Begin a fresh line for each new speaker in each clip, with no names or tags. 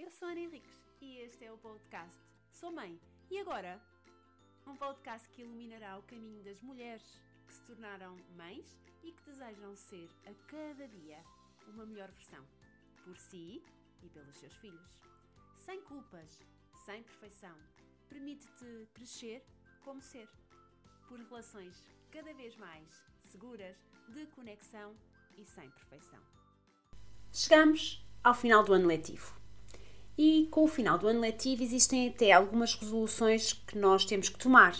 Eu sou Ana Henriques e este é o podcast Sou Mãe. E agora? Um podcast que iluminará o caminho das mulheres que se tornaram mães e que desejam ser a cada dia uma melhor versão. Por si e pelos seus filhos. Sem culpas, sem perfeição. Permite-te crescer como ser. Por relações cada vez mais seguras, de conexão e sem perfeição. Chegamos ao final do ano letivo. E com o final do ano letivo existem até algumas resoluções que nós temos que tomar.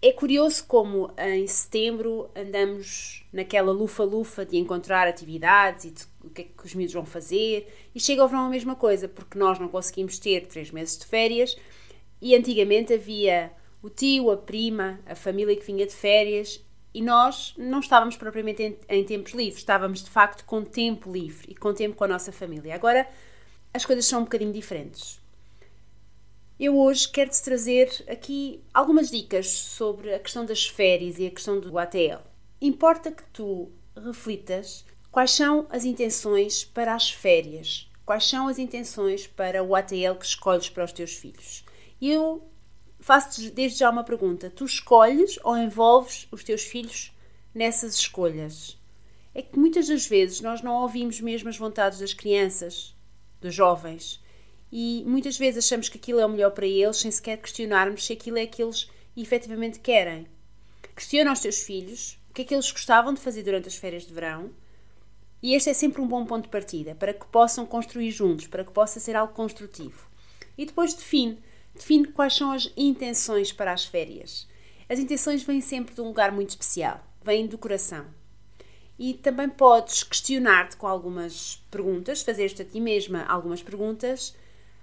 É curioso como em setembro andamos naquela lufa-lufa de encontrar atividades e de o que é que os miúdos vão fazer, e chega ao verão a mesma coisa, porque nós não conseguimos ter três meses de férias e antigamente havia o tio, a prima, a família que vinha de férias e nós não estávamos propriamente em, em, tempos livres, estávamos de facto com tempo livre e com tempo com a nossa família. Agora as coisas são um bocadinho diferentes. Eu hoje quero-te trazer aqui algumas dicas sobre a questão das férias e a questão do ATL. Importa que tu reflitas quais são as intenções para as férias, quais são as intenções para o ATL que escolhes para os teus filhos. E eu faço-te desde já uma pergunta: tu escolhes ou envolves os teus filhos nessas escolhas? É que muitas das vezes nós não ouvimos mesmo as vontades das crianças, dos jovens, e muitas vezes achamos que aquilo é o melhor para eles sem sequer questionarmos se aquilo é que eles efetivamente querem. Questiona aos teus filhos o que é que eles gostavam de fazer durante as férias de verão, e este é sempre um bom ponto de partida para que possam construir juntos, para que possa ser algo construtivo. E depois define define quais são as intenções para as férias. As intenções vêm sempre de um lugar muito especial, vêm do coração. E também podes questionar-te com algumas perguntas, fazer-te a ti mesma algumas perguntas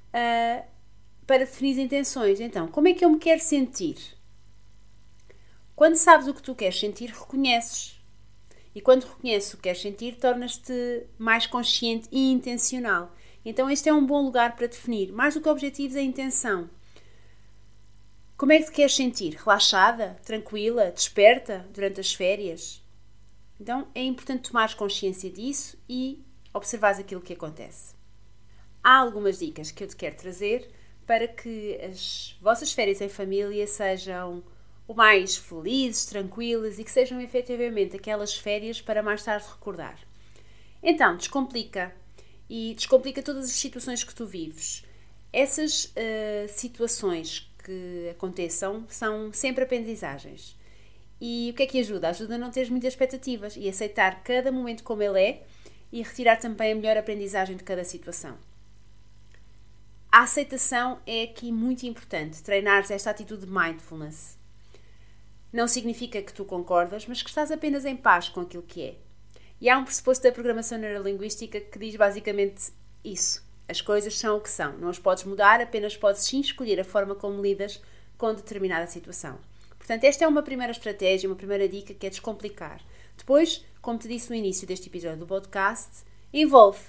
uh, para definir intenções. Então, como é que eu me quero sentir? Quando sabes o que tu queres sentir, reconheces. E quando reconheces o que queres sentir, tornas-te mais consciente e intencional. Então, este é um bom lugar para definir. Mais do que objetivos, a intenção. Como é que te queres sentir? Relaxada? Tranquila? Desperta durante as férias? Então é importante tomares consciência disso e observares aquilo que acontece. Há algumas dicas que eu te quero trazer para que as vossas férias em família sejam o mais felizes, tranquilas e que sejam efetivamente aquelas férias para mais tarde recordar. Então, descomplica e descomplica todas as situações que tu vives. Essas uh, situações que aconteçam são sempre aprendizagens. E o que é que ajuda? Ajuda a não ter muitas expectativas e aceitar cada momento como ele é e retirar também a melhor aprendizagem de cada situação. A aceitação é aqui muito importante, treinar esta atitude de mindfulness. Não significa que tu concordas, mas que estás apenas em paz com aquilo que é. E há um pressuposto da programação neurolinguística que diz basicamente isso. As coisas são o que são, não as podes mudar, apenas podes sim escolher a forma como lidas com determinada situação. Portanto, esta é uma primeira estratégia, uma primeira dica que é descomplicar. Depois, como te disse no início deste episódio do podcast, envolve.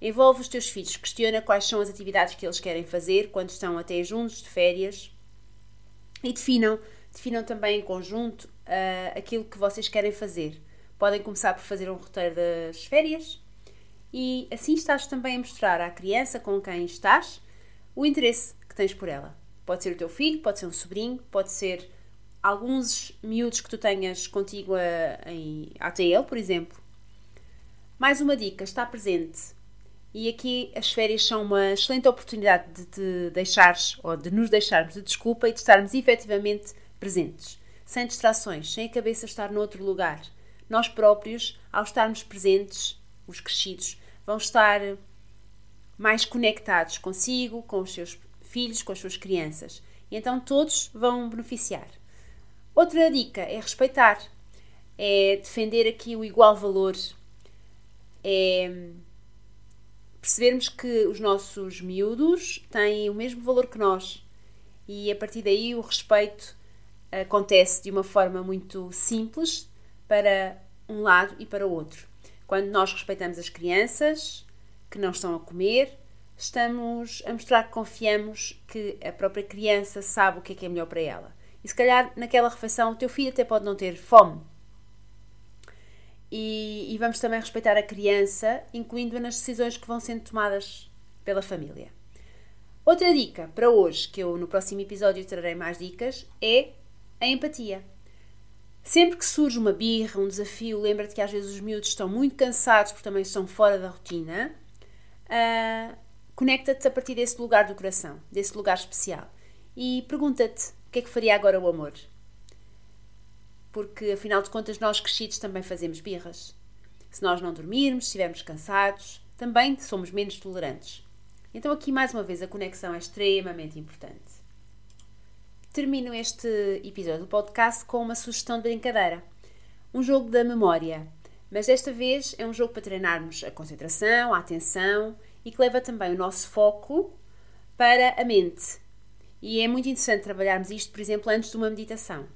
Envolve os teus filhos, questiona quais são as atividades que eles querem fazer quando estão até juntos de férias e definam, definam também em conjunto uh, aquilo que vocês querem fazer. Podem começar por fazer um roteiro das férias, e assim estás também a mostrar à criança com quem estás o interesse que tens por ela. Pode ser o teu filho, pode ser um sobrinho, pode ser alguns miúdos que tu tenhas contigo a, em ATL, por exemplo. Mais uma dica, está presente. E aqui as férias são uma excelente oportunidade de te deixares ou de nos deixarmos de desculpa e de estarmos efetivamente presentes, sem distrações, sem a cabeça estar noutro lugar. Nós próprios, ao estarmos presentes, os crescidos, vão estar mais conectados consigo, com os seus filhos, com as suas crianças. E então todos vão beneficiar. Outra dica é respeitar, é defender aqui o igual valor, é percebermos que os nossos miúdos têm o mesmo valor que nós e a partir daí o respeito acontece de uma forma muito simples para um lado e para o outro. Quando nós respeitamos as crianças que não estão a comer, estamos a mostrar que confiamos que a própria criança sabe o que é que é melhor para ela. E se calhar naquela refeição o teu filho até pode não ter fome. E, e vamos também respeitar a criança, incluindo-a nas decisões que vão sendo tomadas pela família. Outra dica para hoje, que eu no próximo episódio trarei mais dicas, é a empatia. Sempre que surge uma birra, um desafio, lembra-te que às vezes os miúdos estão muito cansados porque também estão fora da rotina. Uh, Conecta-te a partir desse lugar do coração, desse lugar especial. E pergunta-te que é que faria agora o amor. Porque afinal de contas, nós crescidos também fazemos birras. Se nós não dormirmos, se estivermos cansados, também somos menos tolerantes. Então, aqui mais uma vez, a conexão é extremamente importante. Termino este episódio do podcast com uma sugestão de brincadeira. Um jogo da memória. Mas desta vez é um jogo para treinarmos a concentração, a atenção e que leva também o nosso foco para a mente. E é muito interessante trabalharmos isto, por exemplo, antes de uma meditação.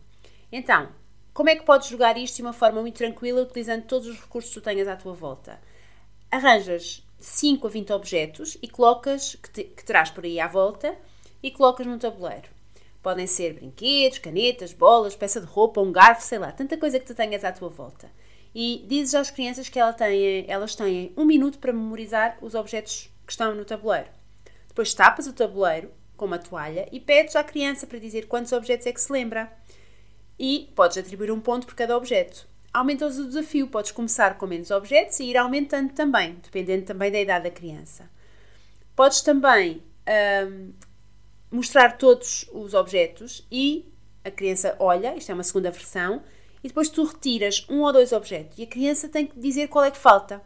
Então, como é que podes jogar isto de uma forma muito tranquila, utilizando todos os recursos que tu tenhas à tua volta? Arranjas 5 a 20 objetos e colocas, que, te, que terás por aí à volta, e colocas no tabuleiro. Podem ser brinquedos, canetas, bolas, peça de roupa, um garfo, sei lá, tanta coisa que tu tenhas à tua volta e dizes às crianças que elas têm, elas têm um minuto para memorizar os objetos que estão no tabuleiro. Depois tapas o tabuleiro com uma toalha e pedes à criança para dizer quantos objetos é que se lembra. E podes atribuir um ponto por cada objeto. Aumentas o desafio, podes começar com menos objetos e ir aumentando também, dependendo também da idade da criança. Podes também hum, mostrar todos os objetos e a criança olha, isto é uma segunda versão, e depois tu retiras um ou dois objetos e a criança tem que dizer qual é que falta.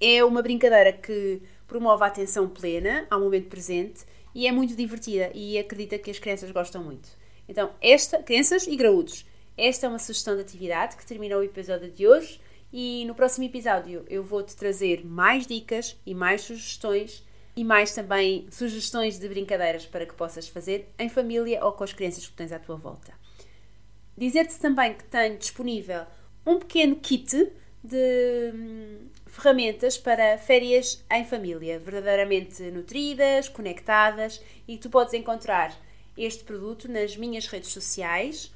É uma brincadeira que promove a atenção plena ao momento presente e é muito divertida e acredita que as crianças gostam muito. Então, esta, crianças e graúdos, esta é uma sugestão de atividade que termina o episódio de hoje e no próximo episódio eu vou-te trazer mais dicas e mais sugestões e mais também sugestões de brincadeiras para que possas fazer em família ou com as crianças que tens à tua volta. Dizer-te também que tenho disponível um pequeno kit de hum, ferramentas para férias em família, verdadeiramente nutridas, conectadas e tu podes encontrar este produto nas minhas redes sociais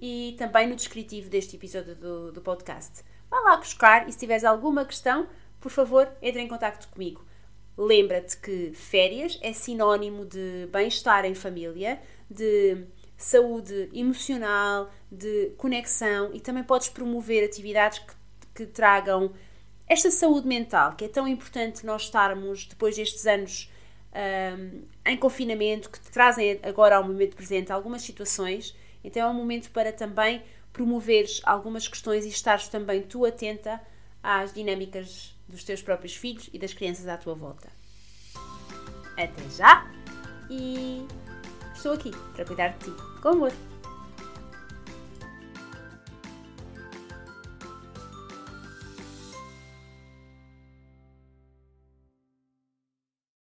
e também no descritivo deste episódio do, do podcast. Vá lá buscar e se tiveres alguma questão, por favor, entre em contato comigo. Lembra-te que férias é sinónimo de bem-estar em família, de saúde emocional, de conexão e também podes promover atividades que, que tragam esta saúde mental, que é tão importante nós estarmos depois destes anos um, em confinamento, que trazem agora ao momento presente algumas situações. Então é um momento para também promoveres algumas questões e estares também tu atenta às dinâmicas dos teus próprios filhos e das crianças à tua volta. Até já e estou aqui para cuidar de ti com amor.